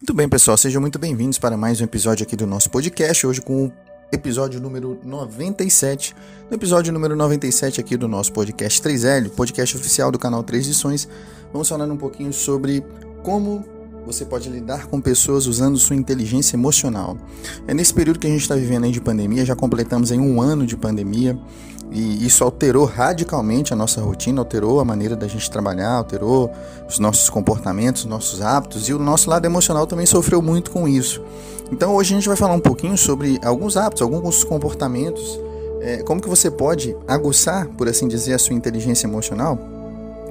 Muito bem, pessoal, sejam muito bem-vindos para mais um episódio aqui do nosso podcast, hoje com o episódio número 97. No episódio número 97 aqui do nosso podcast 3L, podcast oficial do canal 3 Lições, vamos falar um pouquinho sobre como você pode lidar com pessoas usando sua inteligência emocional. É nesse período que a gente está vivendo aí de pandemia, já completamos em um ano de pandemia e isso alterou radicalmente a nossa rotina, alterou a maneira da gente trabalhar, alterou os nossos comportamentos, nossos hábitos e o nosso lado emocional também sofreu muito com isso. Então hoje a gente vai falar um pouquinho sobre alguns hábitos, alguns comportamentos, é, como que você pode aguçar, por assim dizer, a sua inteligência emocional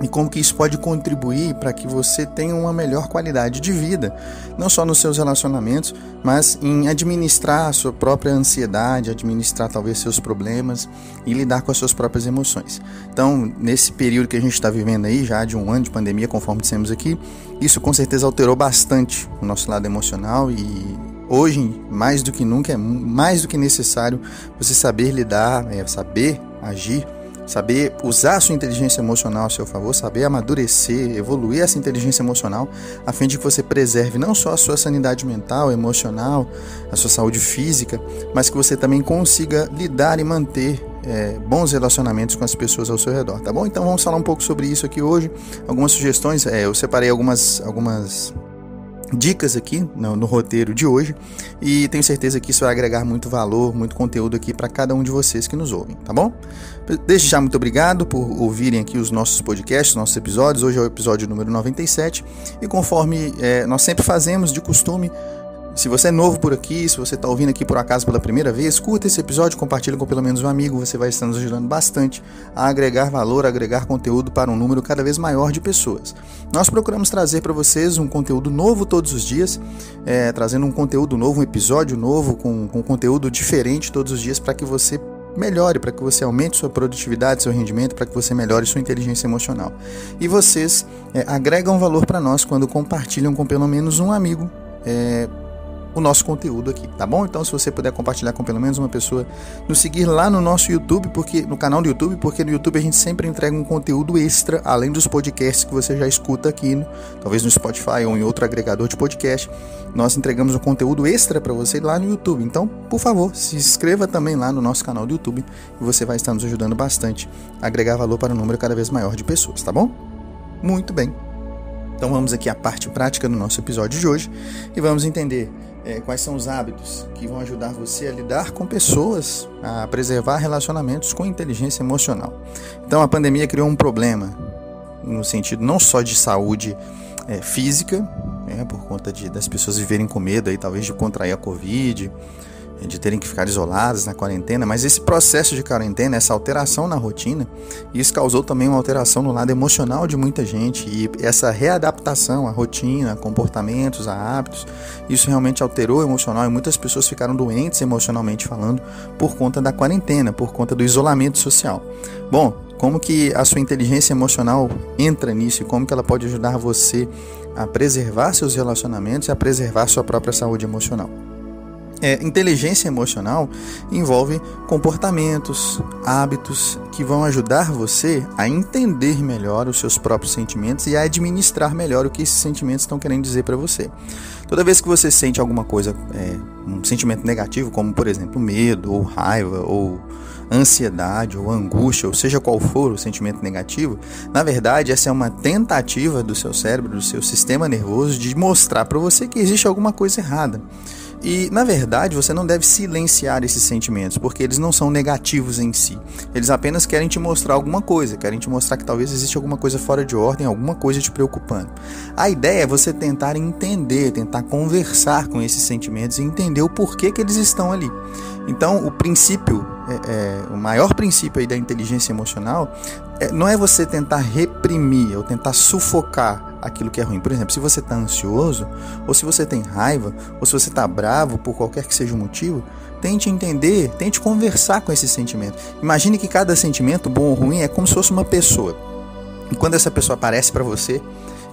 e como que isso pode contribuir para que você tenha uma melhor qualidade de vida, não só nos seus relacionamentos, mas em administrar a sua própria ansiedade, administrar talvez seus problemas e lidar com as suas próprias emoções. Então, nesse período que a gente está vivendo aí, já de um ano de pandemia, conforme dissemos aqui, isso com certeza alterou bastante o nosso lado emocional e hoje, mais do que nunca, é mais do que necessário você saber lidar, é, saber agir saber usar a sua inteligência emocional a seu favor, saber amadurecer, evoluir essa inteligência emocional, a fim de que você preserve não só a sua sanidade mental, emocional, a sua saúde física, mas que você também consiga lidar e manter é, bons relacionamentos com as pessoas ao seu redor, tá bom? Então vamos falar um pouco sobre isso aqui hoje. Algumas sugestões, é, eu separei algumas, algumas dicas aqui no, no, roteiro de hoje e tenho certeza que isso vai agregar muito valor, muito conteúdo aqui para cada um de vocês que nos ouvem, tá bom? Desde já muito obrigado por ouvirem aqui os nossos podcasts, nossos episódios. Hoje é o episódio número 97 e conforme é, nós sempre fazemos de costume, se você é novo por aqui, se você está ouvindo aqui por acaso pela primeira vez, curta esse episódio, compartilhe com pelo menos um amigo, você vai estar nos ajudando bastante a agregar valor, a agregar conteúdo para um número cada vez maior de pessoas. Nós procuramos trazer para vocês um conteúdo novo todos os dias, é, trazendo um conteúdo novo, um episódio novo, com, com conteúdo diferente todos os dias para que você melhore, para que você aumente sua produtividade, seu rendimento, para que você melhore sua inteligência emocional. E vocês é, agregam valor para nós quando compartilham com pelo menos um amigo. É, o nosso conteúdo aqui, tá bom? Então, se você puder compartilhar com pelo menos uma pessoa, nos seguir lá no nosso YouTube, porque no canal do YouTube, porque no YouTube a gente sempre entrega um conteúdo extra, além dos podcasts que você já escuta aqui, no, talvez no Spotify ou em outro agregador de podcast. Nós entregamos um conteúdo extra para você lá no YouTube. Então, por favor, se inscreva também lá no nosso canal do YouTube e você vai estar nos ajudando bastante a agregar valor para um número cada vez maior de pessoas, tá bom? Muito bem. Então vamos aqui à parte prática do nosso episódio de hoje e vamos entender é, quais são os hábitos que vão ajudar você a lidar com pessoas, a preservar relacionamentos com inteligência emocional. Então, a pandemia criou um problema no sentido não só de saúde é, física, é, por conta de, das pessoas viverem com medo aí, talvez de contrair a Covid, de terem que ficar isoladas na quarentena, mas esse processo de quarentena, essa alteração na rotina, isso causou também uma alteração no lado emocional de muita gente e essa readaptação à rotina, a comportamentos, a hábitos, isso realmente alterou o emocional e muitas pessoas ficaram doentes emocionalmente falando por conta da quarentena, por conta do isolamento social. Bom, como que a sua inteligência emocional entra nisso e como que ela pode ajudar você a preservar seus relacionamentos e a preservar sua própria saúde emocional? É, inteligência emocional envolve comportamentos, hábitos que vão ajudar você a entender melhor os seus próprios sentimentos e a administrar melhor o que esses sentimentos estão querendo dizer para você. Toda vez que você sente alguma coisa, é, um sentimento negativo, como por exemplo medo, ou raiva, ou ansiedade, ou angústia, ou seja qual for o sentimento negativo, na verdade essa é uma tentativa do seu cérebro, do seu sistema nervoso, de mostrar para você que existe alguma coisa errada. E, na verdade, você não deve silenciar esses sentimentos, porque eles não são negativos em si. Eles apenas querem te mostrar alguma coisa, querem te mostrar que talvez existe alguma coisa fora de ordem, alguma coisa te preocupando. A ideia é você tentar entender, tentar conversar com esses sentimentos e entender o porquê que eles estão ali. Então, o princípio, é, é, o maior princípio aí da inteligência emocional não é você tentar reprimir ou tentar sufocar aquilo que é ruim. Por exemplo, se você está ansioso, ou se você tem raiva, ou se você está bravo por qualquer que seja o motivo, tente entender, tente conversar com esse sentimento. Imagine que cada sentimento, bom ou ruim, é como se fosse uma pessoa. E quando essa pessoa aparece para você,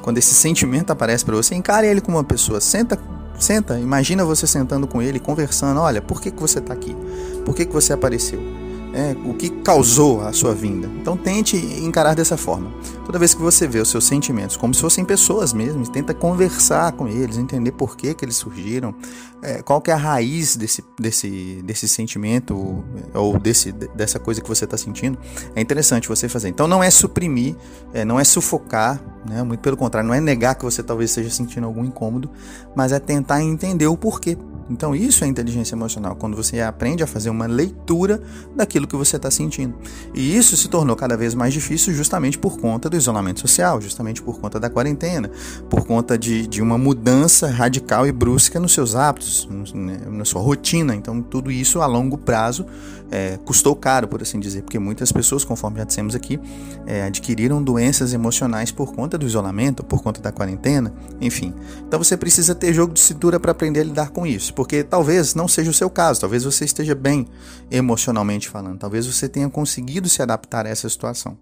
quando esse sentimento aparece para você, encare ele como uma pessoa. Senta, senta, imagina você sentando com ele, conversando. Olha, por que, que você está aqui? Por que, que você apareceu? É, o que causou a sua vinda. Então tente encarar dessa forma. Toda vez que você vê os seus sentimentos como se fossem pessoas mesmo, tenta conversar com eles, entender por que, que eles surgiram, é, qual que é a raiz desse, desse, desse sentimento ou desse, dessa coisa que você está sentindo. É interessante você fazer. Então não é suprimir, é, não é sufocar, né? muito pelo contrário, não é negar que você talvez esteja sentindo algum incômodo, mas é tentar entender o porquê. Então, isso é inteligência emocional, quando você aprende a fazer uma leitura daquilo que você está sentindo. E isso se tornou cada vez mais difícil justamente por conta do isolamento social, justamente por conta da quarentena, por conta de, de uma mudança radical e brusca nos seus hábitos, né, na sua rotina. Então, tudo isso a longo prazo é, custou caro, por assim dizer, porque muitas pessoas, conforme já dissemos aqui, é, adquiriram doenças emocionais por conta do isolamento, por conta da quarentena, enfim. Então você precisa ter jogo de cintura para aprender a lidar com isso, porque talvez não seja o seu caso, talvez você esteja bem emocionalmente falando, talvez você tenha conseguido se adaptar a essa situação.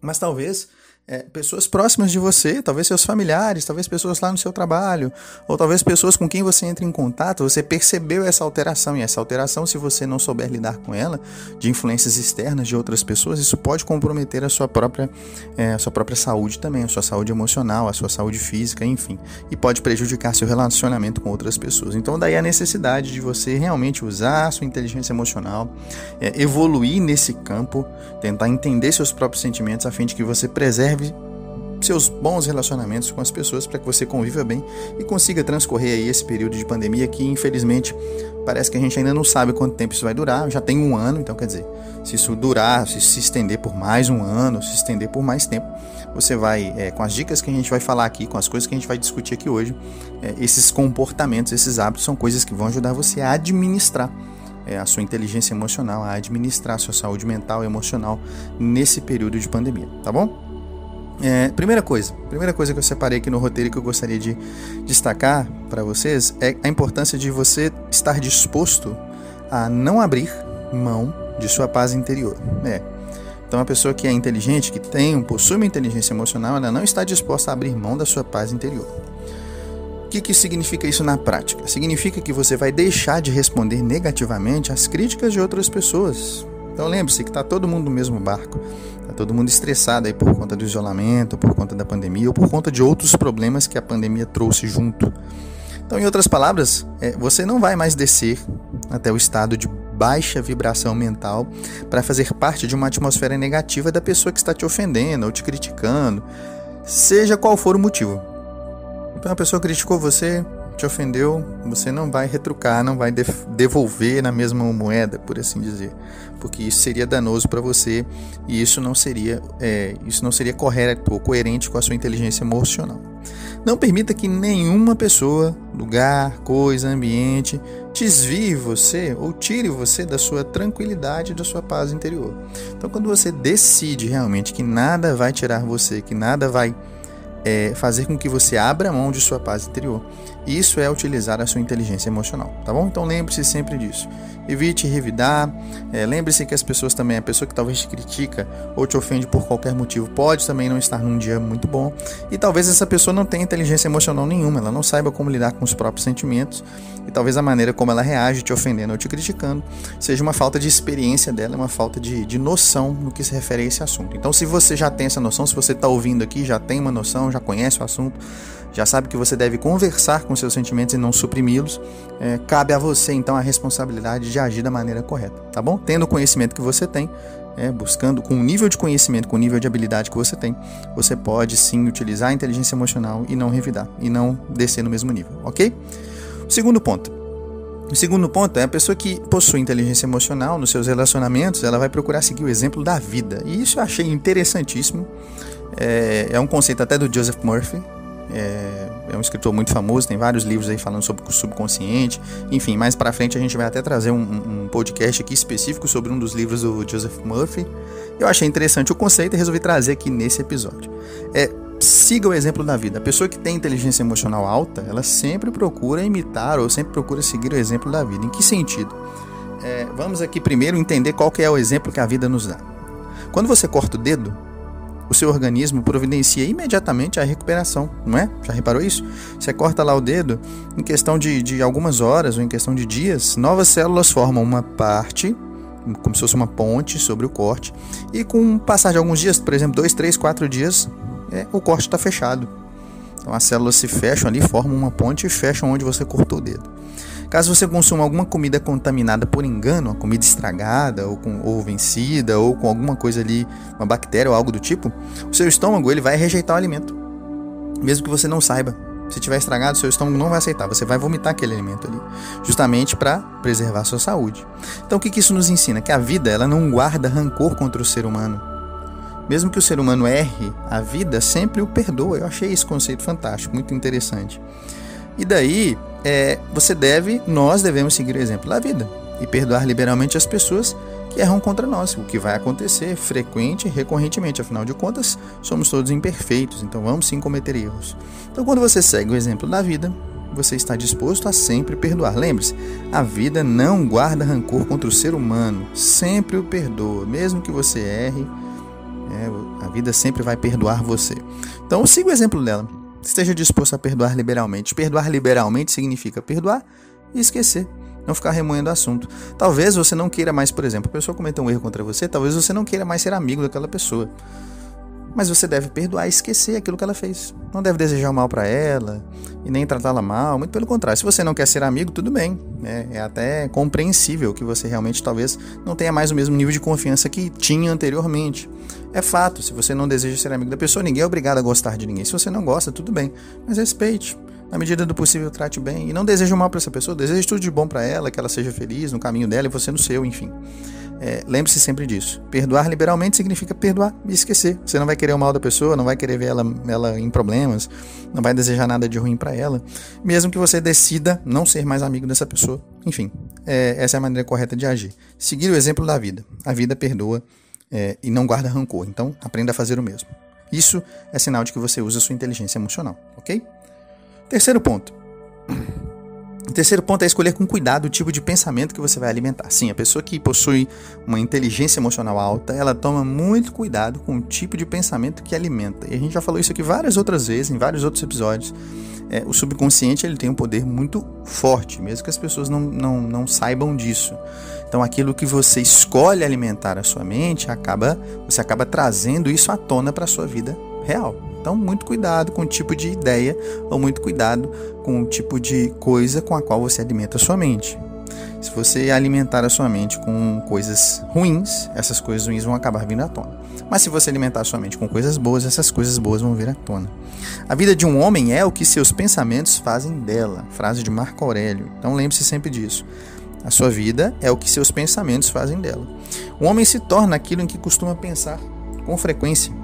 Mas talvez é, pessoas próximas de você, talvez seus familiares, talvez pessoas lá no seu trabalho, ou talvez pessoas com quem você entra em contato, você percebeu essa alteração, e essa alteração, se você não souber lidar com ela, de influências externas de outras pessoas, isso pode comprometer a sua própria, é, a sua própria saúde também, a sua saúde emocional, a sua saúde física, enfim, e pode prejudicar seu relacionamento com outras pessoas. Então, daí a necessidade de você realmente usar a sua inteligência emocional, é, evoluir nesse campo, tentar entender seus próprios sentimentos, a fim de que você preserve preserve seus bons relacionamentos com as pessoas para que você conviva bem e consiga transcorrer aí esse período de pandemia que infelizmente parece que a gente ainda não sabe quanto tempo isso vai durar. Já tem um ano, então quer dizer, se isso durar, se se estender por mais um ano, se estender por mais tempo, você vai, é, com as dicas que a gente vai falar aqui, com as coisas que a gente vai discutir aqui hoje, é, esses comportamentos, esses hábitos são coisas que vão ajudar você a administrar é, a sua inteligência emocional, a administrar a sua saúde mental e emocional nesse período de pandemia, tá bom? É, primeira coisa, primeira coisa que eu separei aqui no roteiro que eu gostaria de destacar para vocês é a importância de você estar disposto a não abrir mão de sua paz interior. É. Então, a pessoa que é inteligente, que tem, possui uma inteligência emocional, ela não está disposta a abrir mão da sua paz interior. O que, que significa isso na prática? Significa que você vai deixar de responder negativamente às críticas de outras pessoas. Então lembre-se que está todo mundo no mesmo barco. Está todo mundo estressado aí por conta do isolamento, por conta da pandemia ou por conta de outros problemas que a pandemia trouxe junto. Então, em outras palavras, é, você não vai mais descer até o estado de baixa vibração mental para fazer parte de uma atmosfera negativa da pessoa que está te ofendendo ou te criticando, seja qual for o motivo. Então, a pessoa criticou você, te ofendeu, você não vai retrucar, não vai devolver na mesma moeda, por assim dizer, porque isso seria danoso para você e isso não seria, é, isso não seria correto ou coerente com a sua inteligência emocional. Não permita que nenhuma pessoa, lugar, coisa, ambiente desvie você ou tire você da sua tranquilidade, da sua paz interior. Então, quando você decide realmente que nada vai tirar você, que nada vai é, fazer com que você abra mão de sua paz interior, isso é utilizar a sua inteligência emocional, tá bom? Então lembre-se sempre disso. Evite revidar. É, lembre-se que as pessoas também, a pessoa que talvez te critica ou te ofende por qualquer motivo, pode também não estar num dia muito bom. E talvez essa pessoa não tenha inteligência emocional nenhuma, ela não saiba como lidar com os próprios sentimentos. E talvez a maneira como ela reage te ofendendo ou te criticando seja uma falta de experiência dela, uma falta de, de noção no que se refere a esse assunto. Então, se você já tem essa noção, se você está ouvindo aqui, já tem uma noção, já conhece o assunto, já sabe que você deve conversar com seus sentimentos e não suprimi-los, é, cabe a você então a responsabilidade de agir da maneira correta, tá bom? Tendo o conhecimento que você tem, é, buscando com o nível de conhecimento, com o nível de habilidade que você tem, você pode sim utilizar a inteligência emocional e não revidar, e não descer no mesmo nível, ok? Segundo ponto. O segundo ponto é a pessoa que possui inteligência emocional nos seus relacionamentos, ela vai procurar seguir o exemplo da vida. E isso eu achei interessantíssimo. É, é um conceito até do Joseph Murphy, é, é, um escritor muito famoso, tem vários livros aí falando sobre o subconsciente. Enfim, mais para frente a gente vai até trazer um, um, podcast aqui específico sobre um dos livros do Joseph Murphy. Eu achei interessante o conceito e resolvi trazer aqui nesse episódio. É, siga o exemplo da vida. A pessoa que tem inteligência emocional alta, ela sempre procura imitar ou sempre procura seguir o exemplo da vida. Em que sentido? É, vamos aqui primeiro entender qual que é o exemplo que a vida nos dá. Quando você corta o dedo, o seu organismo providencia imediatamente a recuperação, não é? Já reparou isso? Você corta lá o dedo, em questão de, de algumas horas ou em questão de dias, novas células formam uma parte como se fosse uma ponte sobre o corte, e com o passar de alguns dias, por exemplo, dois, três, quatro dias, é, o corte está fechado. Então as células se fecham ali, formam uma ponte e fecham onde você cortou o dedo. Caso você consuma alguma comida contaminada por engano, uma comida estragada ou, com, ou vencida ou com alguma coisa ali, uma bactéria ou algo do tipo, o seu estômago ele vai rejeitar o alimento, mesmo que você não saiba. Se tiver estragado, seu estômago não vai aceitar, você vai vomitar aquele alimento ali, justamente para preservar sua saúde. Então o que, que isso nos ensina? Que a vida ela não guarda rancor contra o ser humano. Mesmo que o ser humano erre, a vida sempre o perdoa. Eu achei esse conceito fantástico, muito interessante. E daí, é, você deve, nós devemos seguir o exemplo da vida e perdoar liberalmente as pessoas que erram contra nós, o que vai acontecer frequente e recorrentemente, afinal de contas, somos todos imperfeitos, então vamos sim cometer erros. Então, quando você segue o exemplo da vida, você está disposto a sempre perdoar. Lembre-se, a vida não guarda rancor contra o ser humano, sempre o perdoa, mesmo que você erre, é, a vida sempre vai perdoar você. Então, siga o exemplo dela. Esteja disposto a perdoar liberalmente. Perdoar liberalmente significa perdoar e esquecer. Não ficar remoendo o assunto. Talvez você não queira mais, por exemplo, a pessoa cometeu um erro contra você, talvez você não queira mais ser amigo daquela pessoa. Mas você deve perdoar e esquecer aquilo que ela fez. Não deve desejar mal para ela e nem tratá-la mal. Muito pelo contrário. Se você não quer ser amigo, tudo bem. É, é, até compreensível que você realmente talvez não tenha mais o mesmo nível de confiança que tinha anteriormente. É fato. Se você não deseja ser amigo da pessoa, ninguém é obrigado a gostar de ninguém. Se você não gosta, tudo bem. Mas respeite na medida do possível, trate bem. E não deseje o mal para essa pessoa, deseje tudo de bom para ela, que ela seja feliz no caminho dela e você no seu, enfim. É, Lembre-se sempre disso. Perdoar liberalmente significa perdoar e esquecer. Você não vai querer o mal da pessoa, não vai querer ver ela, ela em problemas, não vai desejar nada de ruim para ela, mesmo que você decida não ser mais amigo dessa pessoa. Enfim, é, essa é a maneira correta de agir. Seguir o exemplo da vida. A vida perdoa é, e não guarda rancor. Então, aprenda a fazer o mesmo. Isso é sinal de que você usa sua inteligência emocional, ok? Terceiro ponto. O terceiro ponto é escolher com cuidado o tipo de pensamento que você vai alimentar. Sim, a pessoa que possui uma inteligência emocional alta, ela toma muito cuidado com o tipo de pensamento que alimenta. E a gente já falou isso aqui várias outras vezes, em vários outros episódios. É, o subconsciente ele tem um poder muito forte, mesmo que as pessoas não, não, não saibam disso. Então, aquilo que você escolhe alimentar a sua mente, acaba você acaba trazendo isso à tona para a sua vida real. Então, muito cuidado com o tipo de ideia ou muito cuidado com o tipo de coisa com a qual você alimenta a sua mente. Se você alimentar a sua mente com coisas ruins, essas coisas ruins vão acabar vindo à tona. Mas se você alimentar a sua mente com coisas boas, essas coisas boas vão vir à tona. A vida de um homem é o que seus pensamentos fazem dela. Frase de Marco Aurélio. Então lembre-se sempre disso. A sua vida é o que seus pensamentos fazem dela. O homem se torna aquilo em que costuma pensar com frequência.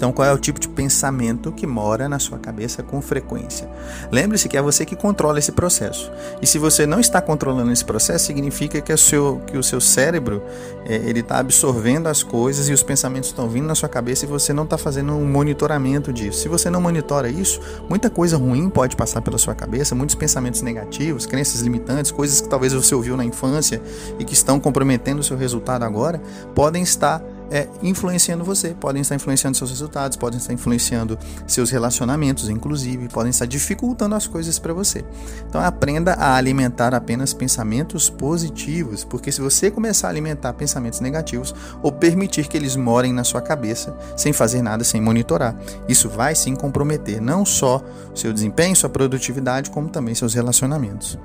Então, qual é o tipo de pensamento que mora na sua cabeça com frequência? Lembre-se que é você que controla esse processo. E se você não está controlando esse processo, significa que o seu, que o seu cérebro é, ele está absorvendo as coisas e os pensamentos estão vindo na sua cabeça e você não está fazendo um monitoramento disso. Se você não monitora isso, muita coisa ruim pode passar pela sua cabeça, muitos pensamentos negativos, crenças limitantes, coisas que talvez você ouviu na infância e que estão comprometendo o seu resultado agora, podem estar é, influenciando você, podem estar influenciando seus resultados, podem estar influenciando seus relacionamentos, inclusive, podem estar dificultando as coisas para você. Então aprenda a alimentar apenas pensamentos positivos, porque se você começar a alimentar pensamentos negativos ou permitir que eles morem na sua cabeça sem fazer nada, sem monitorar, isso vai sim comprometer não só seu desempenho, sua produtividade, como também seus relacionamentos.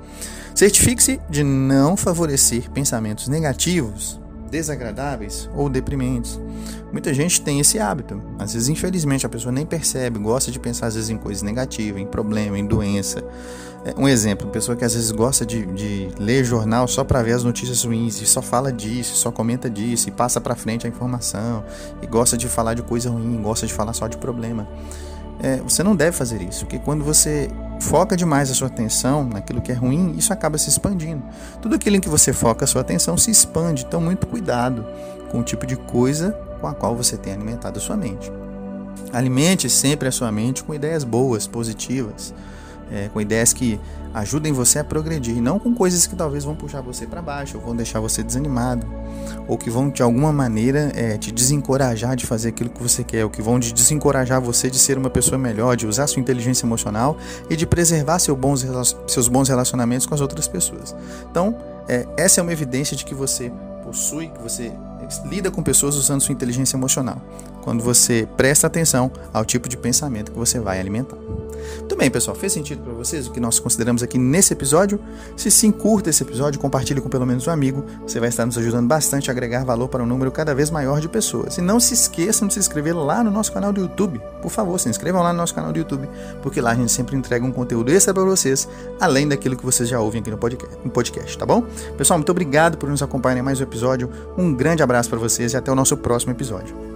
Certifique-se de não favorecer pensamentos negativos desagradáveis ou deprimentes. Muita gente tem esse hábito. Às vezes, infelizmente, a pessoa nem percebe, gosta de pensar às vezes em coisas negativas, em problema, em doença. É, um exemplo, pessoa que às vezes gosta de, de ler jornal só para ver as notícias ruins e só fala disso, só comenta disso e passa para frente a informação e gosta de falar de coisa ruim, gosta de falar só de problema. É, você não deve fazer isso, porque quando você foca demais a sua atenção naquilo que é ruim, isso acaba se expandindo. Tudo aquilo em que você foca a sua atenção se expande, então muito cuidado com o tipo de coisa com a qual você tem alimentado a sua mente. Alimente sempre a sua mente com ideias boas, positivas, é, com ideias que ajudem você a progredir, não com coisas que talvez vão puxar você para baixo ou vão deixar você desanimado, ou que vão de alguma maneira é, te desencorajar de fazer aquilo que você quer, ou que vão te desencorajar você de ser uma pessoa melhor, de usar sua inteligência emocional e de preservar seu bons, seus bons relacionamentos com as outras pessoas. Então, é, essa é uma evidência de que você possui, que você lida com pessoas usando sua inteligência emocional. Quando você presta atenção ao tipo de pensamento que você vai alimentar. Muito bem, pessoal. Fez sentido para vocês o que nós consideramos aqui nesse episódio? Se sim, curta esse episódio, compartilhe com pelo menos um amigo. Você vai estar nos ajudando bastante a agregar valor para um número cada vez maior de pessoas. E não se esqueçam de se inscrever lá no nosso canal do YouTube. Por favor, se inscrevam lá no nosso canal do YouTube, porque lá a gente sempre entrega um conteúdo extra para vocês, além daquilo que vocês já ouvem aqui no podcast, no podcast, tá bom? Pessoal, muito obrigado por nos acompanhar em mais um episódio. Um grande abraço para vocês e até o nosso próximo episódio.